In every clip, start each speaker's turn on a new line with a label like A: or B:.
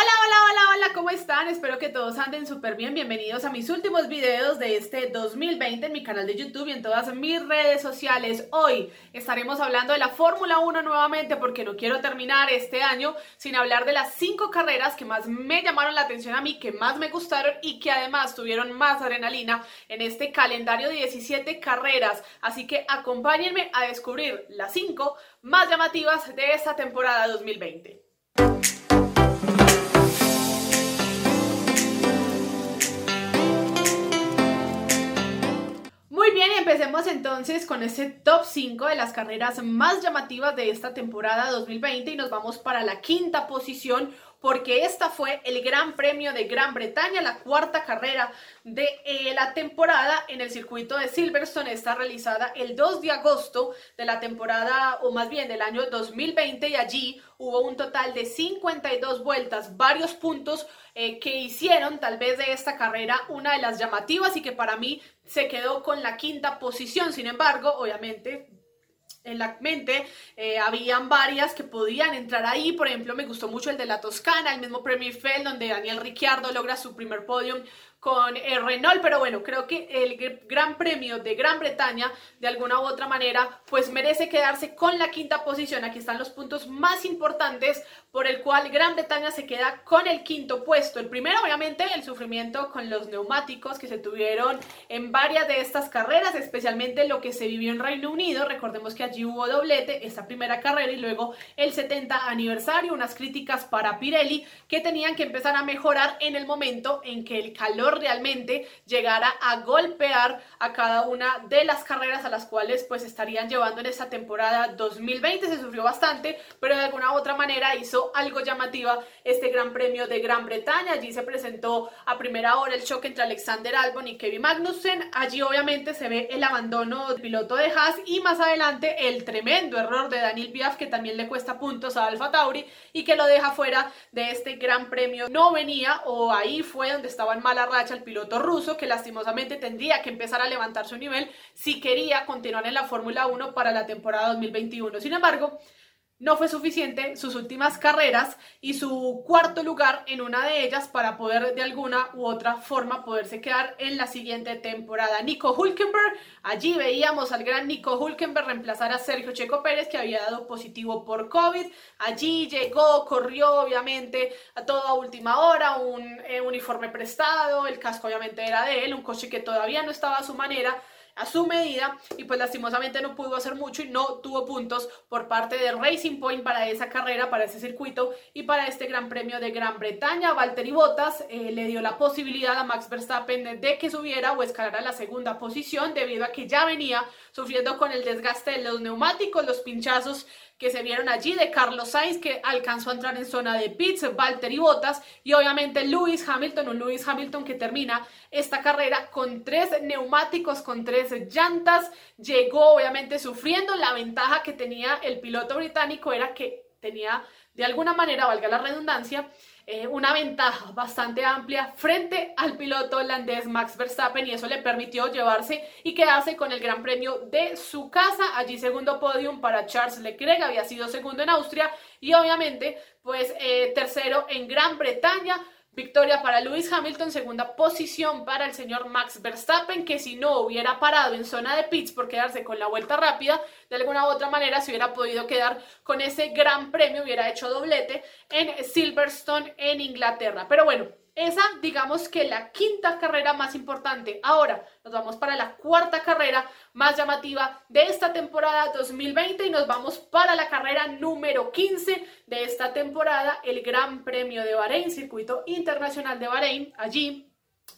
A: Hola, hola, hola, hola, ¿cómo están? Espero que todos anden súper bien. Bienvenidos a mis últimos videos de este 2020 en mi canal de YouTube y en todas mis redes sociales. Hoy estaremos hablando de la Fórmula 1 nuevamente porque no quiero terminar este año sin hablar de las cinco carreras que más me llamaron la atención a mí, que más me gustaron y que además tuvieron más adrenalina en este calendario de 17 carreras. Así que acompáñenme a descubrir las cinco más llamativas de esta temporada 2020. Empecemos entonces con ese top 5 de las carreras más llamativas de esta temporada 2020 y nos vamos para la quinta posición porque esta fue el Gran Premio de Gran Bretaña, la cuarta carrera de eh, la temporada en el circuito de Silverstone. Está realizada el 2 de agosto de la temporada, o más bien del año 2020, y allí hubo un total de 52 vueltas, varios puntos eh, que hicieron tal vez de esta carrera una de las llamativas y que para mí se quedó con la quinta posición. Sin embargo, obviamente en la mente, eh, habían varias que podían entrar ahí, por ejemplo me gustó mucho el de la Toscana, el mismo Premier Feld donde Daniel Ricciardo logra su primer podium con el Renault, pero bueno, creo que el Gran Premio de Gran Bretaña, de alguna u otra manera, pues merece quedarse con la quinta posición. Aquí están los puntos más importantes por el cual Gran Bretaña se queda con el quinto puesto. El primero, obviamente, el sufrimiento con los neumáticos que se tuvieron en varias de estas carreras, especialmente lo que se vivió en Reino Unido. Recordemos que allí hubo doblete, esta primera carrera y luego el 70 aniversario, unas críticas para Pirelli que tenían que empezar a mejorar en el momento en que el calor realmente llegara a golpear a cada una de las carreras a las cuales pues estarían llevando en esta temporada 2020. Se sufrió bastante, pero de alguna u otra manera hizo algo llamativa este Gran Premio de Gran Bretaña. Allí se presentó a primera hora el choque entre Alexander Albon y Kevin Magnussen. Allí obviamente se ve el abandono del piloto de Haas y más adelante el tremendo error de Daniel Biaf que también le cuesta puntos a Alfa Tauri y que lo deja fuera de este Gran Premio. No venía o ahí fue donde estaba en mala al piloto ruso que lastimosamente tendría que empezar a levantar su nivel si quería continuar en la Fórmula 1 para la temporada 2021. Sin embargo, no fue suficiente sus últimas carreras y su cuarto lugar en una de ellas para poder de alguna u otra forma poderse quedar en la siguiente temporada. Nico Hulkenberg, allí veíamos al gran Nico Hulkenberg reemplazar a Sergio Checo Pérez que había dado positivo por COVID. Allí llegó, corrió obviamente a toda última hora, un eh, uniforme prestado, el casco obviamente era de él, un coche que todavía no estaba a su manera a su medida y pues lastimosamente no pudo hacer mucho y no tuvo puntos por parte de Racing Point para esa carrera, para ese circuito y para este Gran Premio de Gran Bretaña. Valtteri Bottas eh, le dio la posibilidad a Max Verstappen de que subiera o escalara la segunda posición debido a que ya venía sufriendo con el desgaste de los neumáticos, los pinchazos que se vieron allí de Carlos Sainz que alcanzó a entrar en zona de pits, Valtteri Bottas y obviamente Lewis Hamilton, un Lewis Hamilton que termina esta carrera con tres neumáticos, con tres llantas, llegó obviamente sufriendo, la ventaja que tenía el piloto británico era que tenía de alguna manera, valga la redundancia, eh, una ventaja bastante amplia frente al piloto holandés Max Verstappen y eso le permitió llevarse y quedarse con el Gran Premio de su casa. Allí segundo podium para Charles Leclerc, había sido segundo en Austria y obviamente pues eh, tercero en Gran Bretaña. Victoria para Lewis Hamilton, segunda posición para el señor Max Verstappen, que si no hubiera parado en zona de pits por quedarse con la vuelta rápida, de alguna u otra manera se hubiera podido quedar con ese gran premio, hubiera hecho doblete en Silverstone en Inglaterra. Pero bueno, esa, digamos que la quinta carrera más importante. Ahora nos vamos para la cuarta carrera más llamativa de esta temporada 2020 y nos vamos para la carrera número 15 de esta temporada, el Gran Premio de Bahrein, Circuito Internacional de Bahrein. Allí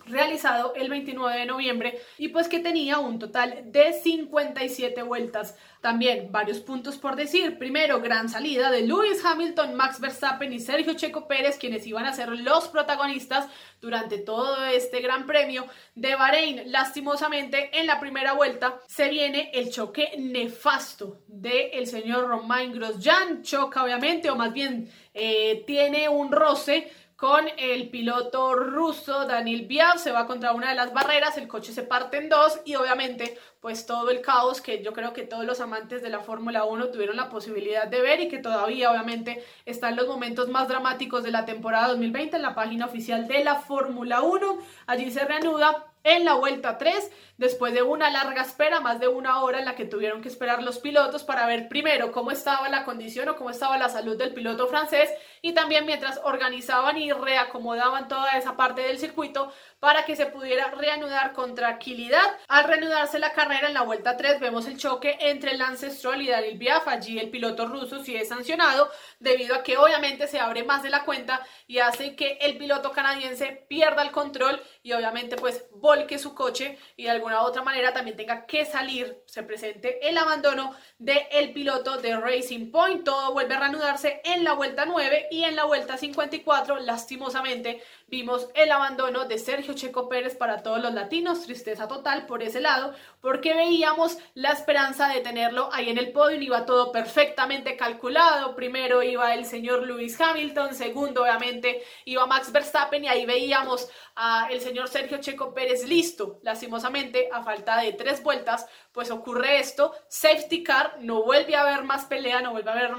A: realizado el 29 de noviembre y pues que tenía un total de 57 vueltas. También varios puntos por decir. Primero, gran salida de Lewis Hamilton, Max Verstappen y Sergio Checo Pérez, quienes iban a ser los protagonistas durante todo este gran premio de Bahrein. Lastimosamente, en la primera vuelta se viene el choque nefasto del el señor Romain Grosjean. Choca, obviamente, o más bien eh, tiene un roce con el piloto ruso Daniel Biav, se va contra una de las barreras, el coche se parte en dos y obviamente pues todo el caos que yo creo que todos los amantes de la Fórmula 1 tuvieron la posibilidad de ver y que todavía obviamente están los momentos más dramáticos de la temporada 2020 en la página oficial de la Fórmula 1. Allí se reanuda en la vuelta 3, después de una larga espera, más de una hora en la que tuvieron que esperar los pilotos para ver primero cómo estaba la condición o cómo estaba la salud del piloto francés y también mientras organizaban y reacomodaban toda esa parte del circuito para que se pudiera reanudar con tranquilidad. Al reanudarse la carrera en la vuelta 3 vemos el choque entre Lance Stroll y Daniel Biaf. Allí el piloto ruso sí es sancionado debido a que obviamente se abre más de la cuenta y hace que el piloto canadiense pierda el control y obviamente pues volque su coche y de alguna u otra manera también tenga que salir, se presente el abandono del el piloto de Racing Point. Todo vuelve a reanudarse en la vuelta 9 y en la vuelta 54 lastimosamente vimos el abandono de Sergio Checo Pérez para todos los latinos, tristeza total por ese lado, porque veíamos la esperanza de tenerlo ahí en el podio, iba todo perfectamente calculado, primero iba el señor Lewis Hamilton, segundo obviamente iba Max Verstappen y ahí veíamos a el señor Sergio Checo Pérez listo, lastimosamente a falta de tres vueltas, pues ocurre esto, safety car, no vuelve a haber más pelea, no vuelve a haber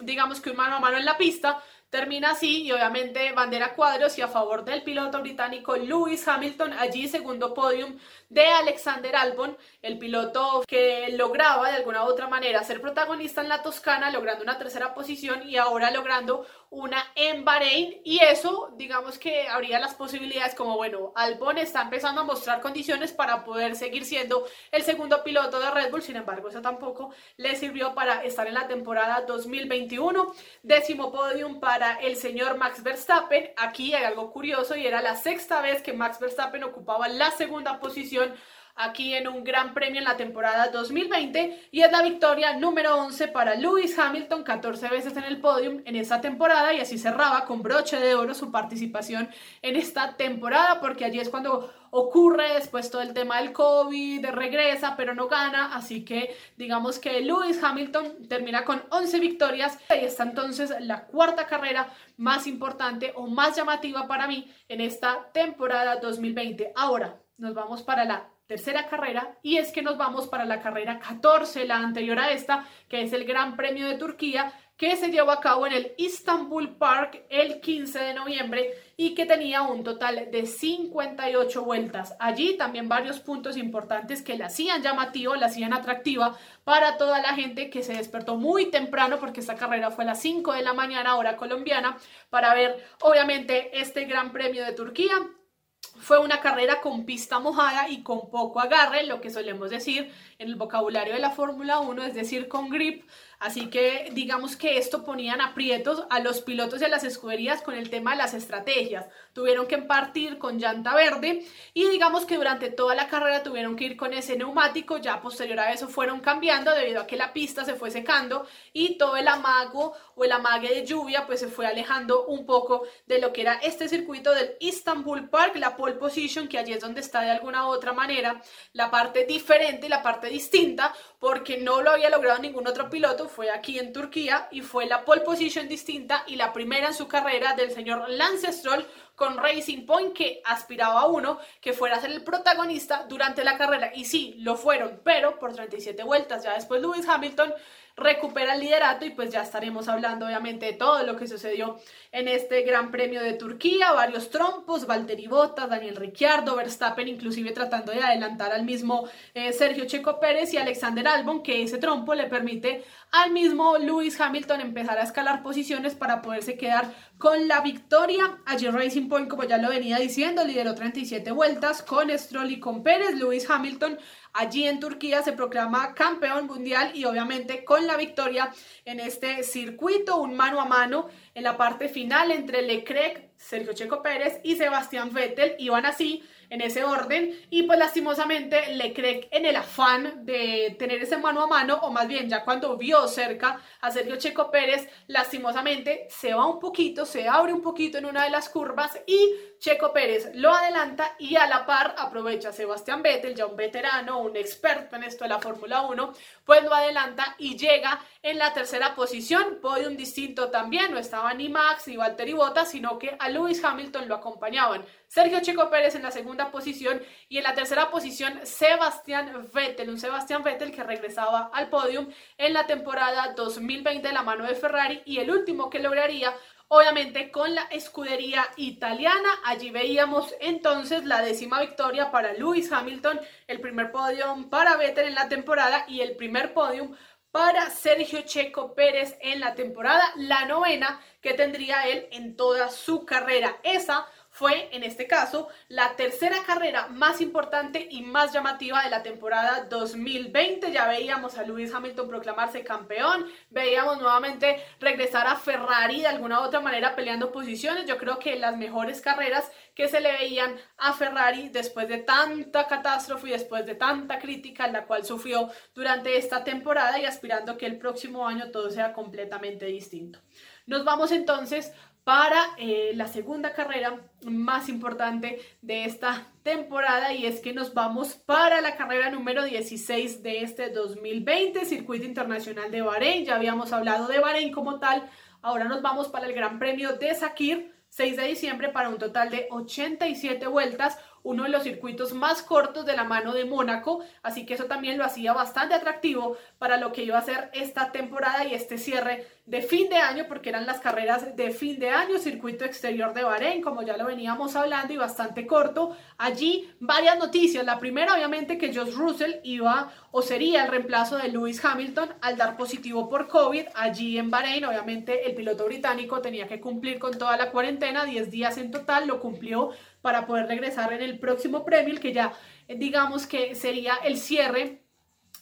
A: digamos que un mano a mano en la pista, Termina así y obviamente bandera cuadros y a favor del piloto británico Lewis Hamilton, allí segundo podium de Alexander Albon, el piloto que lograba de alguna u otra manera ser protagonista en la Toscana, logrando una tercera posición y ahora logrando una en Bahrein y eso digamos que habría las posibilidades como bueno, Albon está empezando a mostrar condiciones para poder seguir siendo el segundo piloto de Red Bull, sin embargo eso tampoco le sirvió para estar en la temporada 2021, décimo podium para el señor Max Verstappen. Aquí hay algo curioso y era la sexta vez que Max Verstappen ocupaba la segunda posición aquí en un gran premio en la temporada 2020 y es la victoria número 11 para Lewis Hamilton, 14 veces en el podium en esa temporada y así cerraba con broche de oro su participación en esta temporada porque allí es cuando ocurre después todo el tema del COVID, regresa pero no gana, así que digamos que Lewis Hamilton termina con 11 victorias y está entonces la cuarta carrera más importante o más llamativa para mí en esta temporada 2020. Ahora nos vamos para la tercera carrera y es que nos vamos para la carrera 14, la anterior a esta, que es el Gran Premio de Turquía, que se llevó a cabo en el Istanbul Park el 15 de noviembre y que tenía un total de 58 vueltas. Allí también varios puntos importantes que la hacían llamativo, la hacían atractiva para toda la gente que se despertó muy temprano porque esta carrera fue a las 5 de la mañana hora colombiana para ver obviamente este Gran Premio de Turquía fue una carrera con pista mojada y con poco agarre, lo que solemos decir en el vocabulario de la Fórmula 1, es decir, con grip. Así que digamos que esto ponían aprietos a los pilotos y a las escuderías con el tema de las estrategias. Tuvieron que partir con llanta verde y digamos que durante toda la carrera tuvieron que ir con ese neumático. Ya posterior a eso fueron cambiando debido a que la pista se fue secando y todo el amago o el amague de lluvia pues se fue alejando un poco de lo que era este circuito del Istanbul Park, la pole position, que allí es donde está de alguna u otra manera la parte diferente, la parte distinta, porque no lo había logrado ningún otro piloto, fue aquí en Turquía y fue la pole position distinta y la primera en su carrera del señor Lance Stroll con Racing Point que aspiraba a uno que fuera a ser el protagonista durante la carrera. Y sí, lo fueron, pero por 37 vueltas, ya después Lewis Hamilton recupera el liderato y pues ya estaremos hablando obviamente de todo lo que sucedió en este Gran Premio de Turquía, varios trompos, Valtteri Bottas, Daniel Ricciardo, Verstappen inclusive tratando de adelantar al mismo eh, Sergio Checo Pérez y Alexander Albon, que ese trompo le permite al mismo Lewis Hamilton empezar a escalar posiciones para poderse quedar con la victoria. Allí Racing Point, como ya lo venía diciendo, lideró 37 vueltas con Stroll y con Pérez. Lewis Hamilton allí en Turquía se proclama campeón mundial y obviamente con la victoria en este circuito, un mano a mano en la parte final entre Leclerc, Sergio Checo Pérez y Sebastián Vettel. Iban así en ese orden y pues lastimosamente Leclerc en el afán de tener ese mano a mano o más bien ya cuando vio cerca a Sergio Checo Pérez lastimosamente se va un poquito, se abre un poquito en una de las curvas y Checo Pérez lo adelanta y a la par aprovecha Sebastián Vettel, ya un veterano, un experto en esto de la Fórmula 1, pues lo adelanta y llega En la tercera posición, podium distinto también, no estaba ni Max ni Valtteri Bottas, sino que a Lewis Hamilton lo acompañaban. Sergio Checo Pérez en la segunda posición y en la tercera posición Sebastián Vettel, un Sebastián Vettel que regresaba al podium en la temporada 2020 de la mano de Ferrari y el último que lograría obviamente con la escudería italiana. Allí veíamos entonces la décima victoria para Lewis Hamilton, el primer podium para Vettel en la temporada y el primer podium para Sergio Checo Pérez en la temporada, la novena que tendría él en toda su carrera. Esa fue, en este caso, la tercera carrera más importante y más llamativa de la temporada 2020. Ya veíamos a Lewis Hamilton proclamarse campeón, veíamos nuevamente regresar a Ferrari de alguna u otra manera peleando posiciones. Yo creo que las mejores carreras que se le veían a Ferrari después de tanta catástrofe y después de tanta crítica, la cual sufrió durante esta temporada y aspirando que el próximo año todo sea completamente distinto. Nos vamos entonces para eh, la segunda carrera más importante de esta temporada y es que nos vamos para la carrera número 16 de este 2020, Circuito Internacional de Bahrein. Ya habíamos hablado de Bahrein como tal, ahora nos vamos para el Gran Premio de Sakir, 6 de diciembre, para un total de 87 vueltas, uno de los circuitos más cortos de la mano de Mónaco, así que eso también lo hacía bastante atractivo para lo que iba a ser esta temporada y este cierre de fin de año, porque eran las carreras de fin de año, circuito exterior de Bahrein, como ya lo veníamos hablando, y bastante corto. Allí varias noticias. La primera, obviamente, que Josh Russell iba o sería el reemplazo de Lewis Hamilton al dar positivo por COVID allí en Bahrein. Obviamente, el piloto británico tenía que cumplir con toda la cuarentena, 10 días en total, lo cumplió para poder regresar en el próximo premio, que ya digamos que sería el cierre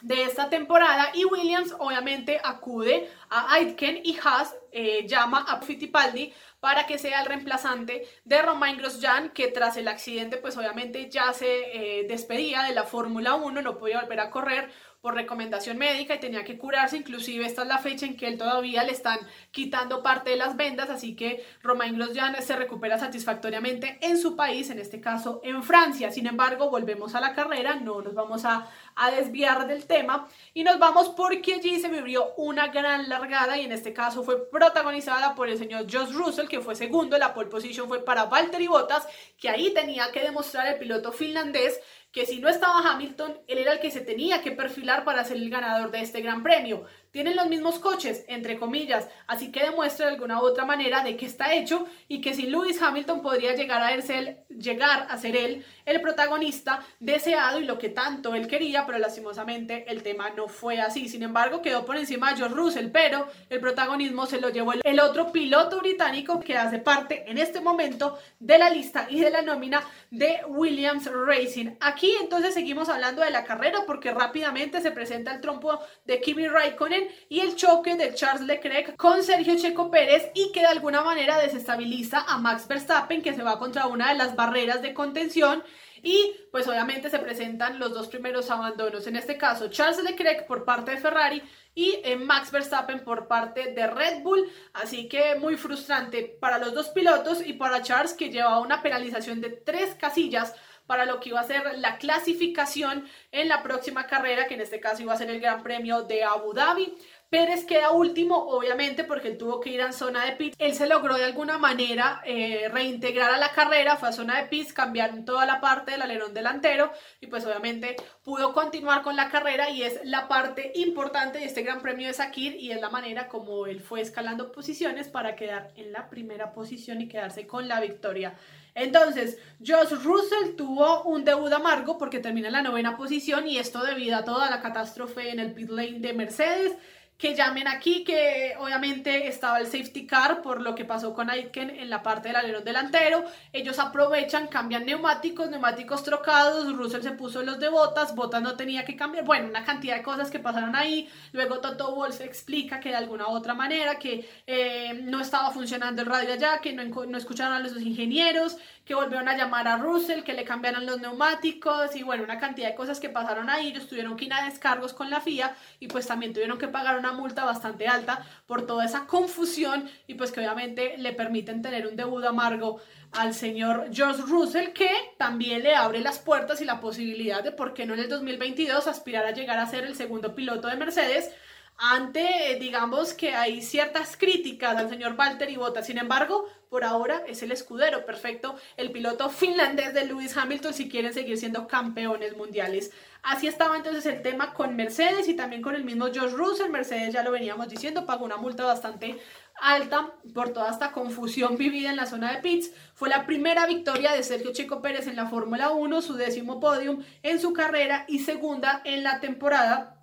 A: de esta temporada. Y Williams obviamente acude a Aitken y Haas eh, llama a Fittipaldi para que sea el reemplazante de Romain Grosjean que tras el accidente pues obviamente ya se eh, despedía de la Fórmula 1, no podía volver a correr por recomendación médica y tenía que curarse, inclusive esta es la fecha en que él todavía le están quitando parte de las vendas, así que Romain Grosjean se recupera satisfactoriamente en su país, en este caso en Francia. Sin embargo, volvemos a la carrera, no nos vamos a, a desviar del tema y nos vamos porque allí se vivió una gran largada y en este caso fue protagonizada por el señor Josh Russell, que fue segundo, la pole position fue para Valtteri Bottas, que ahí tenía que demostrar el piloto finlandés que si no estaba Hamilton, él era el que se tenía que perfilar para ser el ganador de este gran premio. Tienen los mismos coches, entre comillas, así que demuestra de alguna u otra manera de que está hecho y que sin Lewis Hamilton podría llegar a, ser, llegar a ser él el protagonista deseado y lo que tanto él quería, pero lastimosamente el tema no fue así. Sin embargo, quedó por encima de George Russell, pero el protagonismo se lo llevó el otro piloto británico que hace parte en este momento de la lista y de la nómina de Williams Racing. Aquí entonces seguimos hablando de la carrera porque rápidamente se presenta el trompo de Kimi Raikkonen y el choque de Charles Leclerc con Sergio Checo Pérez y que de alguna manera desestabiliza a Max Verstappen que se va contra una de las barreras de contención y pues obviamente se presentan los dos primeros abandonos, en este caso Charles Leclerc por parte de Ferrari y eh, Max Verstappen por parte de Red Bull, así que muy frustrante para los dos pilotos y para Charles que lleva una penalización de tres casillas para lo que iba a ser la clasificación en la próxima carrera, que en este caso iba a ser el Gran Premio de Abu Dhabi. Pérez queda último, obviamente, porque él tuvo que ir a zona de pits. Él se logró de alguna manera eh, reintegrar a la carrera, fue a zona de pits, cambiaron toda la parte del alerón delantero y pues obviamente pudo continuar con la carrera y es la parte importante de este Gran Premio de Sakir y es la manera como él fue escalando posiciones para quedar en la primera posición y quedarse con la victoria. Entonces, Josh Russell tuvo un debut amargo porque termina en la novena posición y esto debido a toda la catástrofe en el pit lane de Mercedes que llamen aquí, que obviamente estaba el safety car por lo que pasó con Aitken en la parte del alerón delantero. Ellos aprovechan, cambian neumáticos, neumáticos trocados. Russell se puso los de botas, botas no tenía que cambiar. Bueno, una cantidad de cosas que pasaron ahí. Luego Toto Wolff explica que de alguna u otra manera que eh, no estaba funcionando el radio allá, que no, no escucharon a los ingenieros, que volvieron a llamar a Russell, que le cambiaron los neumáticos y bueno, una cantidad de cosas que pasaron ahí. Ellos tuvieron que ir a descargos con la FIA y pues también tuvieron que pagar una multa bastante alta por toda esa confusión y pues que obviamente le permiten tener un debut amargo al señor George Russell que también le abre las puertas y la posibilidad de por qué no en el 2022 aspirar a llegar a ser el segundo piloto de Mercedes ante, digamos que hay ciertas críticas al señor Valtteri Bottas. Sin embargo, por ahora es el escudero perfecto, el piloto finlandés de Lewis Hamilton si quieren seguir siendo campeones mundiales. Así estaba entonces el tema con Mercedes y también con el mismo George Russell. Mercedes ya lo veníamos diciendo, pagó una multa bastante alta por toda esta confusión vivida en la zona de pits. Fue la primera victoria de Sergio Checo Pérez en la Fórmula 1, su décimo podium en su carrera y segunda en la temporada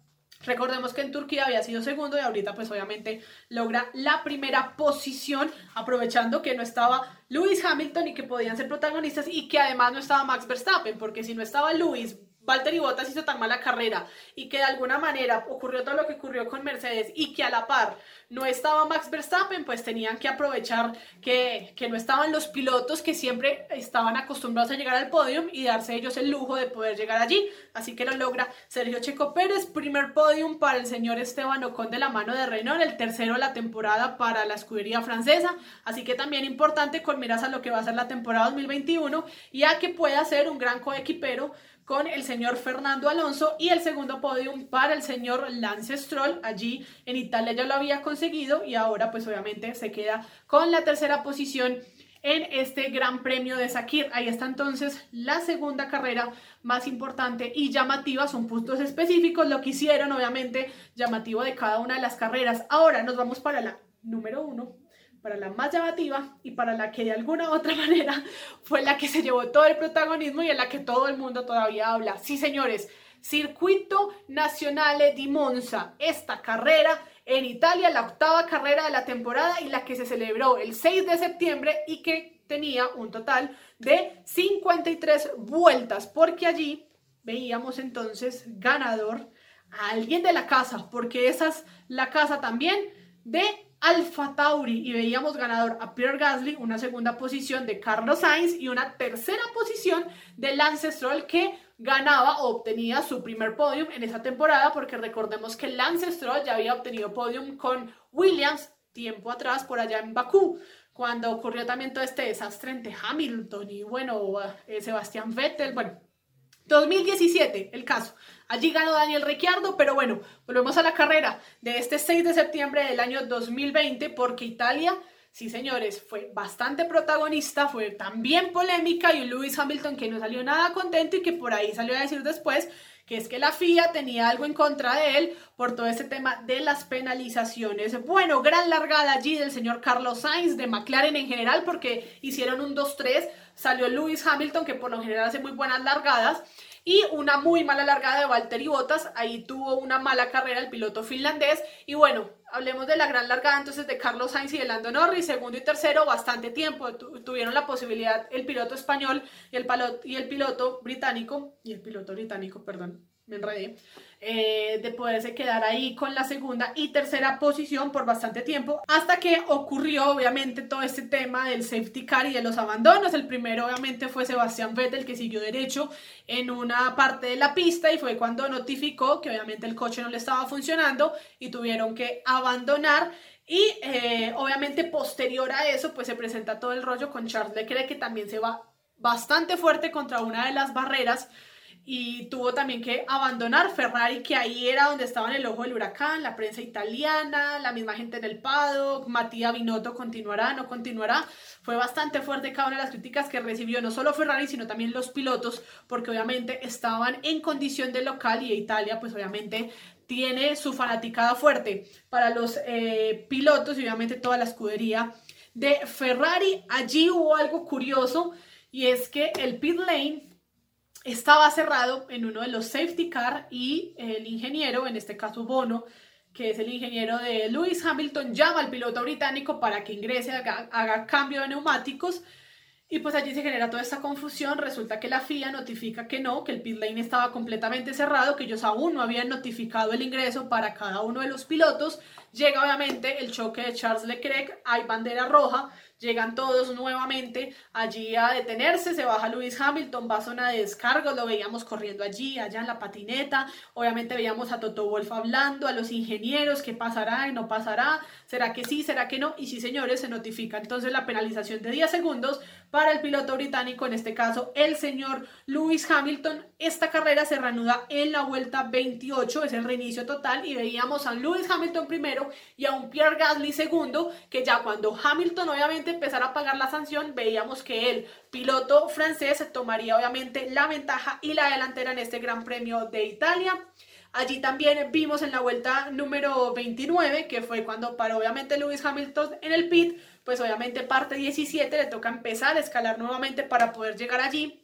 A: Recordemos que en Turquía había sido segundo y ahorita pues obviamente logra la primera posición aprovechando que no estaba Lewis Hamilton y que podían ser protagonistas y que además no estaba Max Verstappen porque si no estaba Lewis, Valtteri Bottas hizo tan mala carrera y que de alguna manera ocurrió todo lo que ocurrió con Mercedes y que a la par no estaba Max Verstappen, pues tenían que aprovechar que, que no estaban los pilotos que siempre estaban acostumbrados a llegar al podium y darse ellos el lujo de poder llegar allí. Así que lo logra Sergio Checo Pérez, primer podium para el señor Esteban Ocon de la mano de Renault, el tercero de la temporada para la escudería francesa. Así que también importante con miras a lo que va a ser la temporada 2021 y a que pueda ser un gran coequipero con el señor Fernando Alonso y el segundo podium para el señor Lance Stroll. Allí en Italia ya lo había conseguido y ahora pues obviamente se queda con la tercera posición en este Gran Premio de Sakir. Ahí está entonces la segunda carrera más importante y llamativa, son puntos específicos, lo que hicieron obviamente llamativo de cada una de las carreras. Ahora nos vamos para la número uno, para la más llamativa y para la que de alguna otra manera fue la que se llevó todo el protagonismo y en la que todo el mundo todavía habla. Sí, señores, Circuito Nazionale di Monza, esta carrera en Italia, la octava carrera de la temporada y la que se celebró el 6 de septiembre y que tenía un total de 53 vueltas, porque allí veíamos entonces ganador a alguien de la casa, porque esa es la casa también de Alfa Tauri y veíamos ganador a Pierre Gasly, una segunda posición de Carlos Sainz y una tercera posición de Lance Stroll que ganaba o obtenía su primer podium en esa temporada porque recordemos que Lance Stroll ya había obtenido podium con Williams tiempo atrás por allá en Bakú cuando ocurrió también todo este desastre entre Hamilton y bueno, eh, Sebastián Vettel, bueno, 2017, el caso. Allí ganó Daniel Ricciardo, pero bueno, volvemos a la carrera de este 6 de septiembre del año 2020 porque Italia, sí señores, fue bastante protagonista, fue también polémica y Lewis Hamilton que no salió nada contento y que por ahí salió a decir después que es que la FIA tenía algo en contra de él por todo ese tema de las penalizaciones. Bueno, gran largada allí del señor Carlos Sainz, de McLaren en general, porque hicieron un 2-3, salió Lewis Hamilton, que por lo general hace muy buenas largadas, y una muy mala largada de Valtteri Bottas, ahí tuvo una mala carrera el piloto finlandés. Y bueno, hablemos de la gran largada entonces de Carlos Sainz y de Lando Norris, segundo y tercero, bastante tiempo, tuvieron la posibilidad el piloto español y el, y el piloto británico, y el piloto británico, perdón, me enredé, eh, de poderse quedar ahí con la segunda y tercera posición por bastante tiempo, hasta que ocurrió obviamente todo este tema del safety car y de los abandonos. El primero obviamente fue Sebastián Vettel que siguió derecho en una parte de la pista y fue cuando notificó que obviamente el coche no le estaba funcionando y tuvieron que abandonar. Y eh, obviamente posterior a eso pues se presenta todo el rollo con Charles Leclerc que también se va bastante fuerte contra una de las barreras y tuvo también que abandonar Ferrari, que ahí era donde estaba en el ojo del huracán, la prensa italiana, la misma gente en el paddock, Matías Binotto continuará, no continuará. Fue bastante fuerte cada una de las críticas que recibió no solo Ferrari, sino también los pilotos, porque obviamente estaban en condición de local y Italia, pues obviamente tiene su fanaticada fuerte para los eh, pilotos y obviamente toda la escudería de Ferrari. Allí hubo algo curioso y es que el pit lane estaba cerrado en uno de los safety car y el ingeniero, en este caso Bono, que es el ingeniero de Lewis Hamilton, llama al piloto británico para que ingrese, haga, cambio de neumáticos y pues allí se genera toda esta confusión. Resulta que la FIA notifica que no, que el pit lane estaba completamente cerrado, que ellos aún no habían notificado el ingreso para cada uno de los pilotos. Llega obviamente el choque de Charles Leclerc, hay bandera roja. Llegan todos nuevamente allí a detenerse, se baja Lewis Hamilton, va a zona de descargo, lo veíamos corriendo allí, allá en la patineta, obviamente veíamos a Toto Wolf hablando, a los ingenieros, qué pasará y no pasará, será que sí, será que no, y sí señores, se notifica entonces la penalización de 10 segundos para el piloto británico, en este caso el señor Lewis Hamilton, esta carrera se reanuda en la vuelta 28, es el reinicio total, y veíamos a Lewis Hamilton primero y a un Pierre Gasly segundo, que ya cuando Hamilton obviamente empezara a pagar la sanción, veíamos que el piloto francés tomaría obviamente la ventaja y la delantera en este Gran Premio de Italia. Allí también vimos en la vuelta número 29, que fue cuando paró obviamente Lewis Hamilton en el pit, pues obviamente parte 17 le toca empezar a escalar nuevamente para poder llegar allí.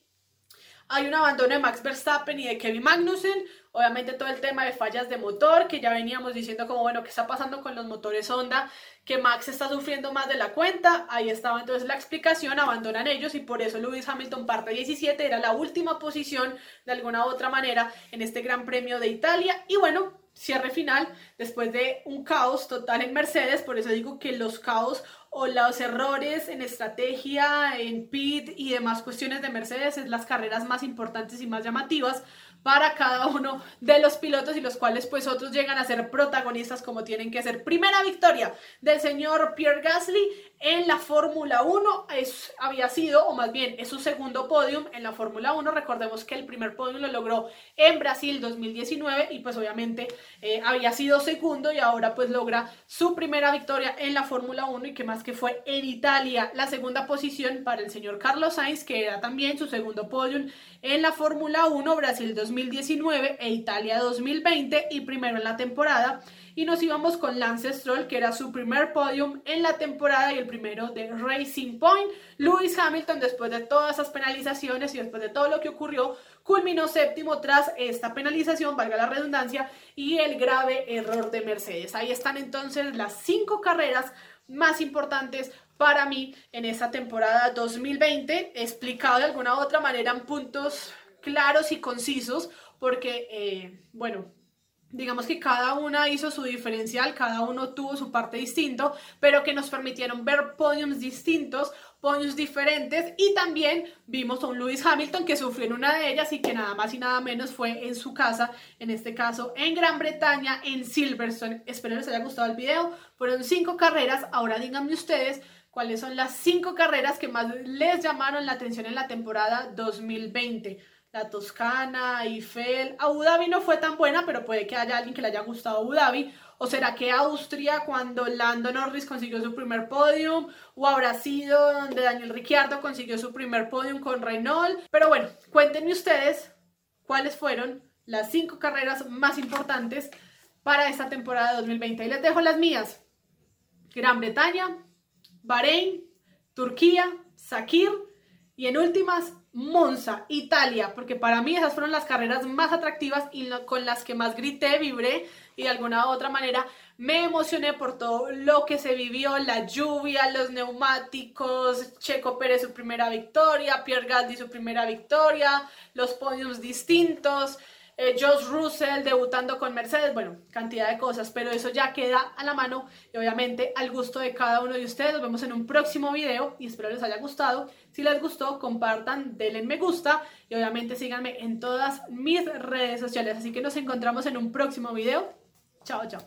A: Hay un abandono de Max Verstappen y de Kevin Magnussen. Obviamente todo el tema de fallas de motor, que ya veníamos diciendo como, bueno, ¿qué está pasando con los motores Honda? Que Max está sufriendo más de la cuenta. Ahí estaba entonces la explicación, abandonan ellos y por eso Lewis Hamilton parte 17, era la última posición de alguna u otra manera en este Gran Premio de Italia. Y bueno, cierre final después de un caos total en Mercedes, por eso digo que los caos o los errores en estrategia, en pit y demás cuestiones de Mercedes es las carreras más importantes y más llamativas para cada uno de los pilotos y los cuales pues otros llegan a ser protagonistas como tienen que ser. Primera victoria del señor Pierre Gasly en la Fórmula 1 es, había sido, o más bien es su segundo podium en la Fórmula 1. Recordemos que el primer podium lo logró en Brasil 2019 y pues obviamente eh, había sido segundo y ahora pues logra su primera victoria en la Fórmula 1 y que más que fue en Italia la segunda posición para el señor Carlos Sainz que era también su segundo podium en la Fórmula 1 Brasil 2019 e Italia 2020 y primero en la temporada. Y nos íbamos con Lance Stroll, que era su primer podium en la temporada y el primero de Racing Point. Lewis Hamilton, después de todas esas penalizaciones y después de todo lo que ocurrió, culminó séptimo tras esta penalización, valga la redundancia, y el grave error de Mercedes. Ahí están entonces las cinco carreras más importantes para mí en esta temporada 2020, explicado de alguna otra manera en puntos claros y concisos, porque, eh, bueno, digamos que cada una hizo su diferencial, cada uno tuvo su parte distinto, pero que nos permitieron ver podiums distintos, podiums diferentes y también vimos a un Lewis Hamilton que sufrió en una de ellas y que nada más y nada menos fue en su casa, en este caso en Gran Bretaña, en Silverstone. Espero les haya gustado el video. Fueron cinco carreras, ahora díganme ustedes cuáles son las cinco carreras que más les llamaron la atención en la temporada 2020 la Toscana, Eiffel. Abu Dhabi no fue tan buena, pero puede que haya alguien que le haya gustado Abu Dhabi. ¿O será que Austria, cuando Lando Norris consiguió su primer podium? ¿O habrá sido donde Daniel Ricciardo consiguió su primer podium con Renault? Pero bueno, cuéntenme ustedes cuáles fueron las cinco carreras más importantes para esta temporada de 2020. Y les dejo las mías. Gran Bretaña, Bahrein, Turquía, Sakir y en últimas Monza, Italia, porque para mí esas fueron las carreras más atractivas y con las que más grité, vibré y de alguna u otra manera me emocioné por todo lo que se vivió, la lluvia, los neumáticos, Checo Pérez su primera victoria, Pierre Gasly su primera victoria, los podiums distintos, eh, Josh Russell debutando con Mercedes, bueno, cantidad de cosas, pero eso ya queda a la mano y obviamente al gusto de cada uno de ustedes. Nos vemos en un próximo video y espero les haya gustado. Si les gustó, compartan, denle me gusta y obviamente síganme en todas mis redes sociales. Así que nos encontramos en un próximo video. Chao, chao.